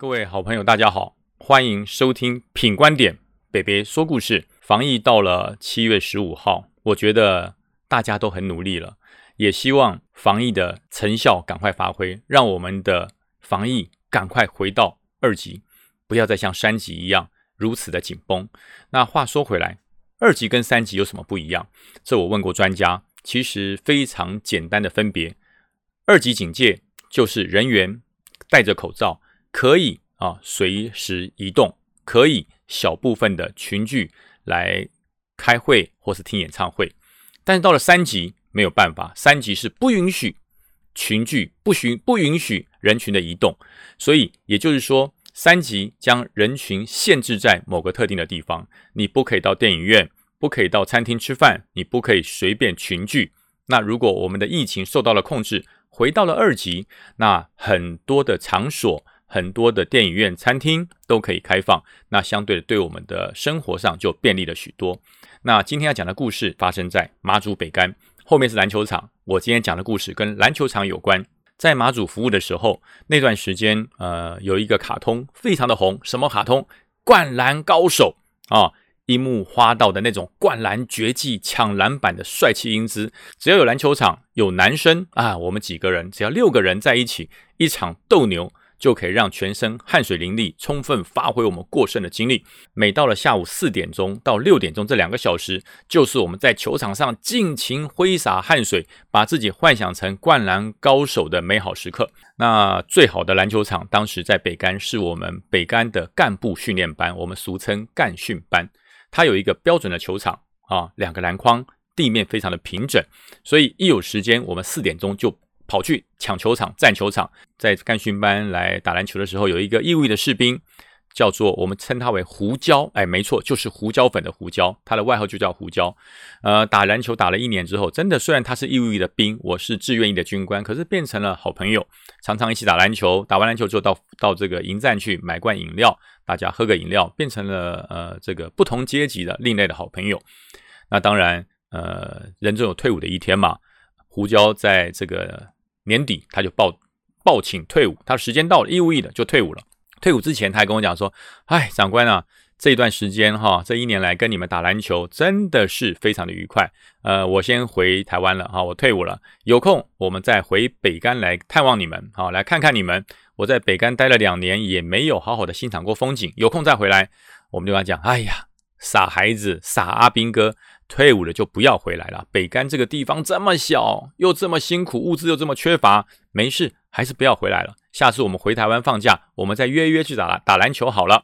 各位好朋友，大家好，欢迎收听品观点北北说故事。防疫到了七月十五号，我觉得大家都很努力了，也希望防疫的成效赶快发挥，让我们的防疫赶快回到二级，不要再像三级一样如此的紧绷。那话说回来，二级跟三级有什么不一样？这我问过专家，其实非常简单的分别。二级警戒就是人员戴着口罩。可以啊，随时移动，可以小部分的群聚来开会或是听演唱会，但是到了三级没有办法，三级是不允许群聚，不许不允许人群的移动，所以也就是说，三级将人群限制在某个特定的地方，你不可以到电影院，不可以到餐厅吃饭，你不可以随便群聚。那如果我们的疫情受到了控制，回到了二级，那很多的场所。很多的电影院、餐厅都可以开放，那相对的对我们的生活上就便利了许多。那今天要讲的故事发生在马祖北干，后面是篮球场。我今天讲的故事跟篮球场有关。在马祖服务的时候，那段时间，呃，有一个卡通非常的红，什么卡通？灌篮高手啊，樱木花道的那种灌篮绝技、抢篮板的帅气英姿。只要有篮球场，有男生啊，我们几个人，只要六个人在一起，一场斗牛。就可以让全身汗水淋漓，充分发挥我们过剩的精力。每到了下午四点钟到六点钟这两个小时，就是我们在球场上尽情挥洒汗水，把自己幻想成灌篮高手的美好时刻。那最好的篮球场，当时在北干，是我们北干的干部训练班，我们俗称干训班。它有一个标准的球场啊，两个篮筐，地面非常的平整，所以一有时间，我们四点钟就。跑去抢球场、占球场，在干训班来打篮球的时候，有一个义务的士兵，叫做我们称他为胡椒，哎，没错，就是胡椒粉的胡椒，他的外号就叫胡椒。呃，打篮球打了一年之后，真的虽然他是义务的兵，我是志愿役的军官，可是变成了好朋友，常常一起打篮球。打完篮球之后，到到这个营站去买罐饮料，大家喝个饮料，变成了呃这个不同阶级的另类的好朋友。那当然，呃，人总有退伍的一天嘛。胡椒在这个。年底他就报报请退伍，他时间到了，义务役的就退伍了。退伍之前，他还跟我讲说：“哎，长官啊，这一段时间哈，这一年来跟你们打篮球真的是非常的愉快。呃，我先回台湾了哈，我退伍了，有空我们再回北干来探望你们，好来看看你们。我在北干待了两年，也没有好好的欣赏过风景，有空再回来。我们就跟他讲：哎呀，傻孩子，傻阿兵哥。”退伍了就不要回来了。北干这个地方这么小，又这么辛苦，物资又这么缺乏，没事，还是不要回来了。下次我们回台湾放假，我们再约约去打打篮球好了。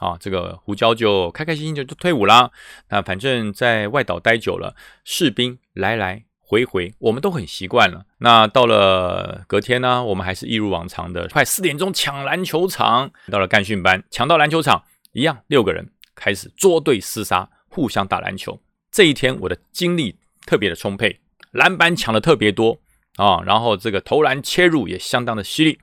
啊，这个胡椒就开开心心就就退伍了。那反正在外岛待久了，士兵来来回回，我们都很习惯了。那到了隔天呢，我们还是一如往常的，快四点钟抢篮球场。到了干训班，抢到篮球场，一样六个人开始捉对厮杀，互相打篮球。这一天我的精力特别的充沛，篮板抢的特别多啊，然后这个投篮切入也相当的犀利。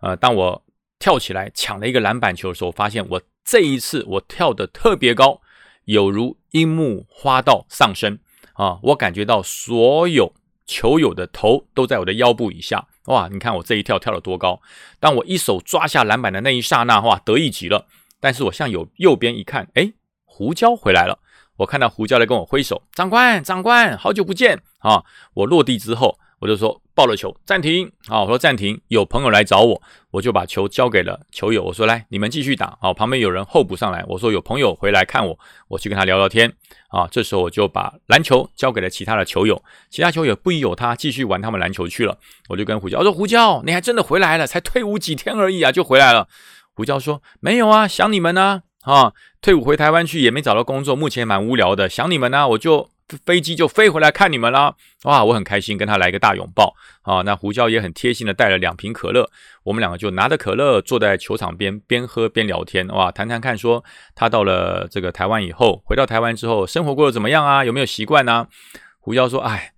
呃，当我跳起来抢了一个篮板球的时候，发现我这一次我跳的特别高，有如樱木花道上升啊！我感觉到所有球友的头都在我的腰部以下，哇！你看我这一跳跳了多高？当我一手抓下篮板的那一刹那，哇，得意极了。但是我向右右边一看，哎，胡椒回来了。我看到胡椒来跟我挥手，长官，长官，好久不见啊！我落地之后，我就说抱了球，暂停啊！我说暂停，有朋友来找我，我就把球交给了球友，我说来，你们继续打啊！旁边有人候补上来，我说有朋友回来看我，我去跟他聊聊天啊！这时候我就把篮球交给了其他的球友，其他球友不疑有他，继续玩他们篮球去了。我就跟胡椒说胡椒，你还真的回来了，才退伍几天而已啊，就回来了。胡椒说没有啊，想你们呢。啊，退伍回台湾去也没找到工作，目前蛮无聊的，想你们呢，我就飞机就飞回来看你们了。哇，我很开心，跟他来一个大拥抱。啊，那胡椒也很贴心的带了两瓶可乐，我们两个就拿着可乐坐在球场边，边喝边聊天。哇，谈谈看，说他到了这个台湾以后，回到台湾之后，生活过得怎么样啊？有没有习惯呢？胡椒说，哎，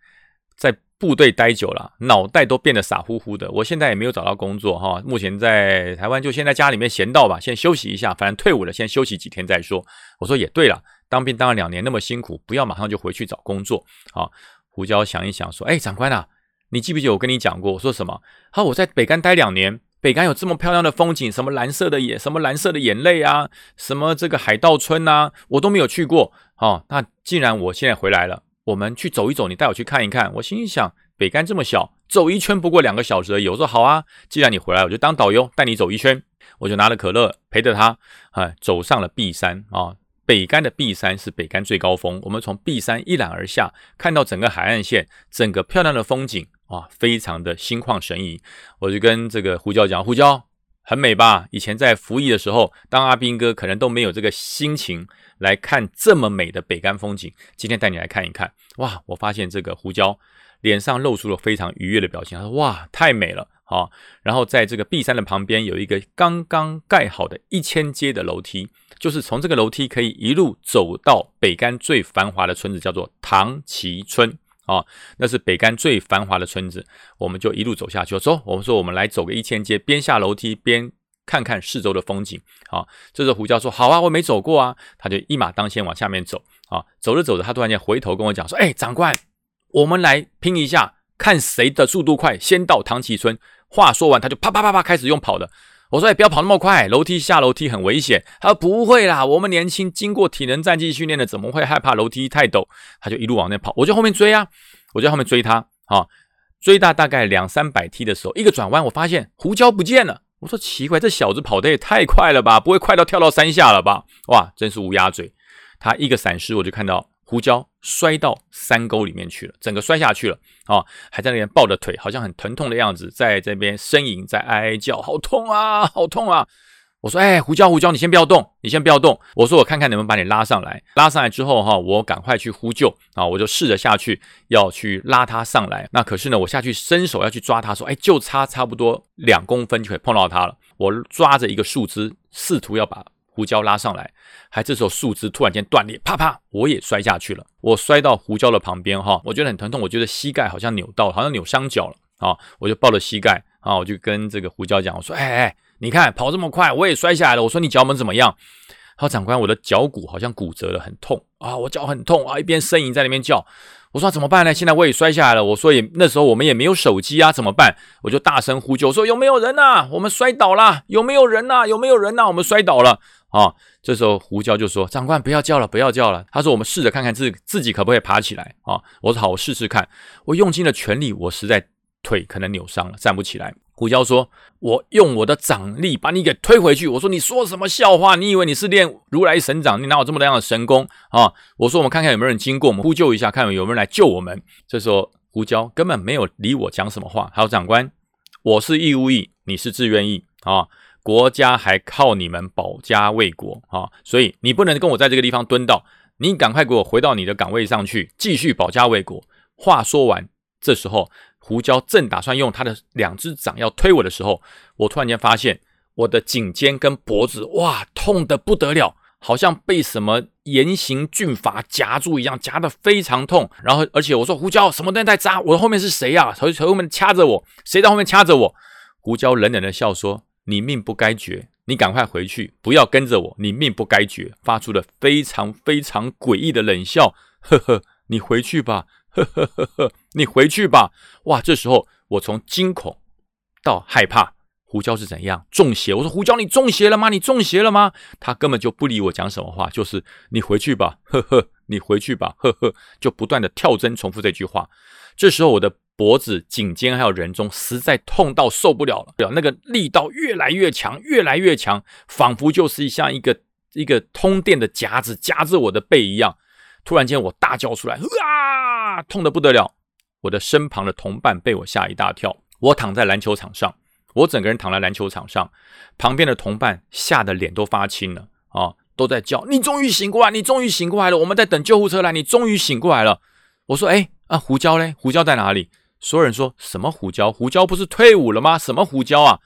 在。部队待久了，脑袋都变得傻乎乎的。我现在也没有找到工作哈，目前在台湾就先在家里面闲到吧，先休息一下。反正退伍了，先休息几天再说。我说也对了，当兵当了两年那么辛苦，不要马上就回去找工作啊。胡椒想一想说：“哎，长官啊，你记不记得我跟你讲过？我说什么？好，我在北干待两年，北干有这么漂亮的风景，什么蓝色的眼，什么蓝色的眼泪啊，什么这个海盗村啊，我都没有去过。哦，那既然我现在回来了，我们去走一走，你带我去看一看。我心里想，北干这么小，走一圈不过两个小时而已。我说好啊，既然你回来，我就当导游带你走一圈。我就拿了可乐陪着他，啊，走上了 B 山啊。北干的 B 山是北干最高峰，我们从 B 山一览而下，看到整个海岸线，整个漂亮的风景，啊，非常的心旷神怡。我就跟这个胡椒讲，胡椒很美吧？以前在服役的时候，当阿兵哥可能都没有这个心情来看这么美的北干风景。今天带你来看一看，哇！我发现这个胡椒脸上露出了非常愉悦的表情，他说：“哇，太美了。”好，然后在这个 B 山的旁边有一个刚刚盖好的一千阶的楼梯。就是从这个楼梯可以一路走到北干最繁华的村子，叫做唐崎村啊，那是北干最繁华的村子。我们就一路走下去，走，我们说我们来走个一千阶，边下楼梯边看看四周的风景。好，这时候胡椒说：“好啊，我没走过啊。”他就一马当先往下面走。啊，走着走着，他突然间回头跟我讲说：“哎，长官，我们来拼一下，看谁的速度快，先到唐崎村。”话说完，他就啪啪啪啪开始用跑的。我说：“哎，不要跑那么快，楼梯下楼梯很危险。”他说：“不会啦，我们年轻，经过体能战绩训练的，怎么会害怕楼梯太陡？”他就一路往那跑，我就后面追啊，我就后面追他。啊，追到大概两三百梯的时候，一个转弯，我发现胡椒不见了。我说：“奇怪，这小子跑得也太快了吧？不会快到跳到山下了吧？”哇，真是乌鸦嘴！他一个闪失，我就看到。胡椒摔到山沟里面去了，整个摔下去了啊！还在那边抱着腿，好像很疼痛的样子，在这边呻吟，在哀哀叫，好痛啊，好痛啊！我说，哎，胡椒，胡椒，你先不要动，你先不要动。我说，我看看能不能把你拉上来。拉上来之后，哈，我赶快去呼救啊！我就试着下去要去拉他上来。那可是呢，我下去伸手要去抓他，说，哎，就差差不多两公分就可以碰到他了。我抓着一个树枝，试图要把。胡椒拉上来，还这时候树枝突然间断裂，啪啪，我也摔下去了。我摔到胡椒的旁边，哈，我觉得很疼痛，我觉得膝盖好像扭到，好像扭伤脚了啊！我就抱着膝盖啊，我就跟这个胡椒讲，我说：“哎哎，你看跑这么快，我也摔下来了。”我说：“你脚门怎么样？”他说：“长官，我的脚骨好像骨折了，很痛啊，我脚很痛啊。”一边呻吟在那边叫。我说：“怎么办呢？现在我也摔下来了。”我说：“也那时候我们也没有手机啊，怎么办？”我就大声呼救，说：“有没有人呐？我们摔倒了，有没有人呐？有没有人呐？我们摔倒了。”啊，这时候胡椒就说：“长官，不要叫了，不要叫了。”他说：“我们试着看看自自己可不可以爬起来。”啊，我说：“好，我试试看。”我用尽了全力，我实在腿可能扭伤了，站不起来。胡椒说：“我用我的掌力把你给推回去。”我说：“你说什么笑话？你以为你是练如来神掌？你哪有这么样的神功啊？”我说：“我们看看有没有人经过，我们呼救一下，看有没有人来救我们。”这时候胡椒根本没有理我讲什么话。还有长官，我是义务役，你是志愿役啊。国家还靠你们保家卫国啊，所以你不能跟我在这个地方蹲到，你赶快给我回到你的岗位上去，继续保家卫国。话说完，这时候胡椒正打算用他的两只掌要推我的时候，我突然间发现我的颈肩跟脖子哇痛得不得了，好像被什么严刑峻法夹住一样，夹得非常痛。然后而且我说胡椒什么东西在扎？我的后面是谁呀？从从后面掐着我，谁在后面掐着我？胡椒冷冷的笑说。你命不该绝，你赶快回去，不要跟着我。你命不该绝，发出了非常非常诡异的冷笑，呵呵，你回去吧，呵呵呵呵，你回去吧。哇，这时候我从惊恐到害怕，胡椒是怎样中邪？我说胡椒，你中邪了吗？你中邪了吗？他根本就不理我讲什么话，就是你回去吧，呵呵，你回去吧，呵呵，就不断的跳针重复这句话。这时候我的。脖子、颈肩还有人中，实在痛到受不了了。那个力道越来越强，越来越强，仿佛就是像一个一个通电的夹子夹着我的背一样。突然间，我大叫出来，啊！痛得不得了。我的身旁的同伴被我吓一大跳。我躺在篮球场上，我整个人躺在篮球场上，旁边的同伴吓得脸都发青了啊，都在叫：“你终于醒过来，你终于醒过来了！我们在等救护车来，你终于醒过来了。”我说：“哎啊，胡椒嘞？胡椒在哪里？”所有人说什么胡椒？胡椒不是退伍了吗？什么胡椒啊？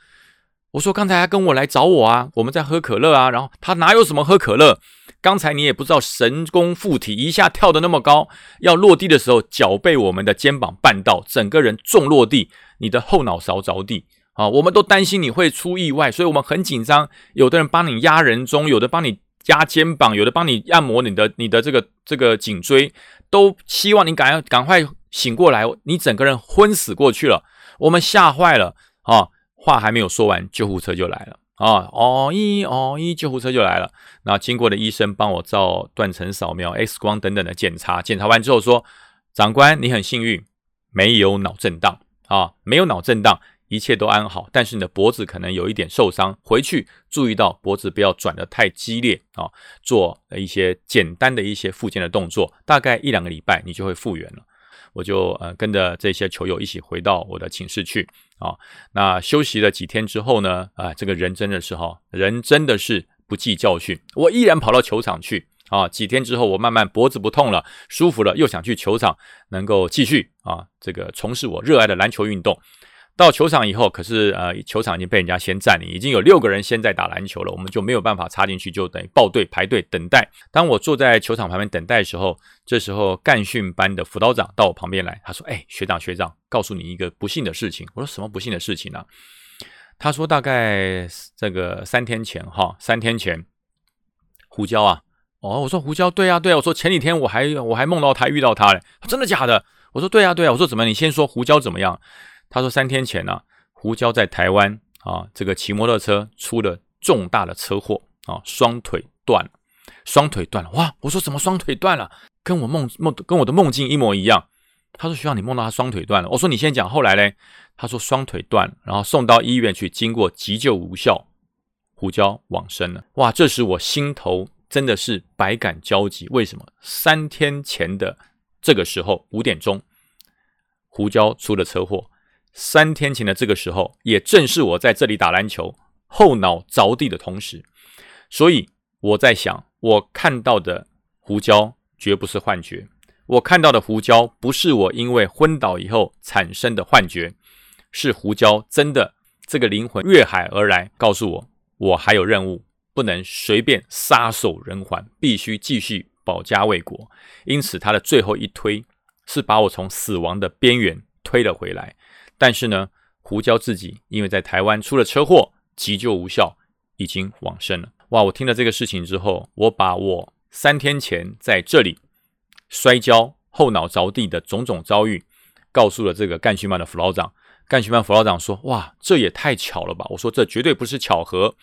我说刚才他跟我来找我啊，我们在喝可乐啊。然后他哪有什么喝可乐？刚才你也不知道神功附体，一下跳的那么高，要落地的时候脚被我们的肩膀绊到，整个人重落地，你的后脑勺着地啊！我们都担心你会出意外，所以我们很紧张。有的人帮你压人中，有的帮你压肩膀，有的帮你按摩你的你的这个这个颈椎，都希望你赶赶快。醒过来，你整个人昏死过去了，我们吓坏了啊！话还没有说完，救护车就来了啊！哦一哦一，救护车就来了。那经过的医生帮我照断层扫描、X 光等等的检查，检查完之后说：“长官，你很幸运，没有脑震荡啊，没有脑震荡。”一切都安好，但是你的脖子可能有一点受伤，回去注意到脖子不要转得太激烈啊，做一些简单的一些复健的动作，大概一两个礼拜你就会复原了。我就呃跟着这些球友一起回到我的寝室去啊，那休息了几天之后呢，啊这个人真的是哈，人真的是不计教训，我依然跑到球场去啊。几天之后，我慢慢脖子不痛了，舒服了，又想去球场能够继续啊这个从事我热爱的篮球运动。到球场以后，可是呃，球场已经被人家先占领，已经有六个人先在打篮球了，我们就没有办法插进去，就等于报队排队等待。当我坐在球场旁边等待的时候，这时候干训班的辅导长到我旁边来，他说：“哎，学长学长，告诉你一个不幸的事情。”我说：“什么不幸的事情呢？”他说：“大概这个三天前，哈，三天前，胡椒啊，哦，我说胡椒，对啊，对啊，我说前几天我还我还梦到他遇到他嘞，真的假的？我说对啊，对啊，我说怎么？你先说胡椒怎么样？”他说：“三天前呢，胡椒在台湾啊，这个骑摩托车出了重大的车祸啊，双腿断了，双腿断了。哇！我说怎么双腿断了？跟我梦梦跟我的梦境一模一样。他说：需要你梦到他双腿断了。我说你先讲，后来嘞？他说双腿断了，然后送到医院去，经过急救无效，胡椒往生了。哇！这时我心头真的是百感交集。为什么？三天前的这个时候五点钟，胡椒出了车祸。”三天前的这个时候，也正是我在这里打篮球后脑着地的同时，所以我在想，我看到的胡椒绝不是幻觉，我看到的胡椒不是我因为昏倒以后产生的幻觉，是胡椒真的这个灵魂越海而来，告诉我我还有任务，不能随便撒手人寰，必须继续保家卫国。因此，他的最后一推是把我从死亡的边缘推了回来。但是呢，胡椒自己因为在台湾出了车祸，急救无效，已经往生了。哇！我听了这个事情之后，我把我三天前在这里摔跤、后脑着地的种种遭遇，告诉了这个干训班的辅导长。干训班辅导长说：“哇，这也太巧了吧！”我说：“这绝对不是巧合，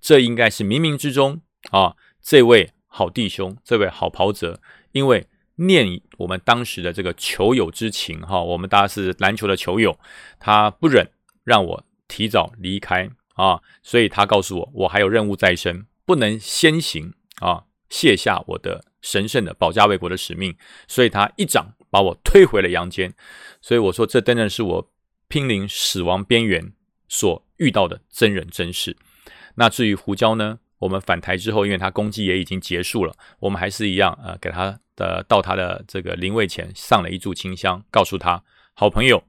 这应该是冥冥之中啊！这位好弟兄，这位好跑者，因为……”念我们当时的这个球友之情，哈，我们大家是篮球的球友，他不忍让我提早离开啊，所以他告诉我，我还有任务在身，不能先行啊，卸下我的神圣的保家卫国的使命，所以他一掌把我推回了阳间，所以我说，这真的是我濒临死亡边缘所遇到的真人真事。那至于胡椒呢，我们返台之后，因为他攻击也已经结束了，我们还是一样呃，给他。的到他的这个灵位前上了一炷清香，告诉他好朋友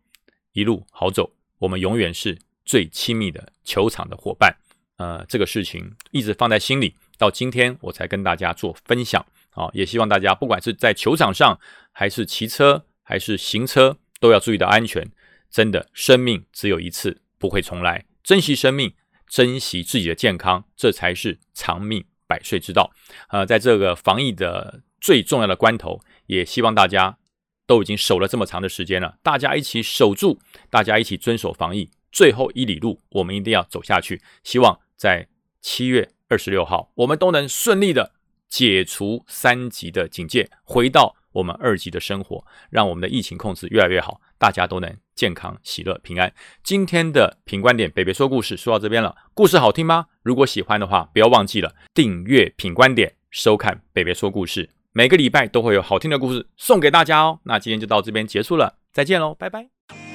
一路好走，我们永远是最亲密的球场的伙伴。呃，这个事情一直放在心里，到今天我才跟大家做分享。啊，也希望大家不管是在球场上，还是骑车，还是行车，都要注意到安全。真的，生命只有一次，不会重来。珍惜生命，珍惜自己的健康，这才是长命百岁之道。呃，在这个防疫的。最重要的关头，也希望大家都已经守了这么长的时间了，大家一起守住，大家一起遵守防疫，最后一里路我们一定要走下去。希望在七月二十六号，我们都能顺利的解除三级的警戒，回到我们二级的生活，让我们的疫情控制越来越好，大家都能健康、喜乐、平安。今天的品观点，北北说故事说到这边了，故事好听吗？如果喜欢的话，不要忘记了订阅品观点，收看北北说故事。每个礼拜都会有好听的故事送给大家哦。那今天就到这边结束了，再见喽，拜拜。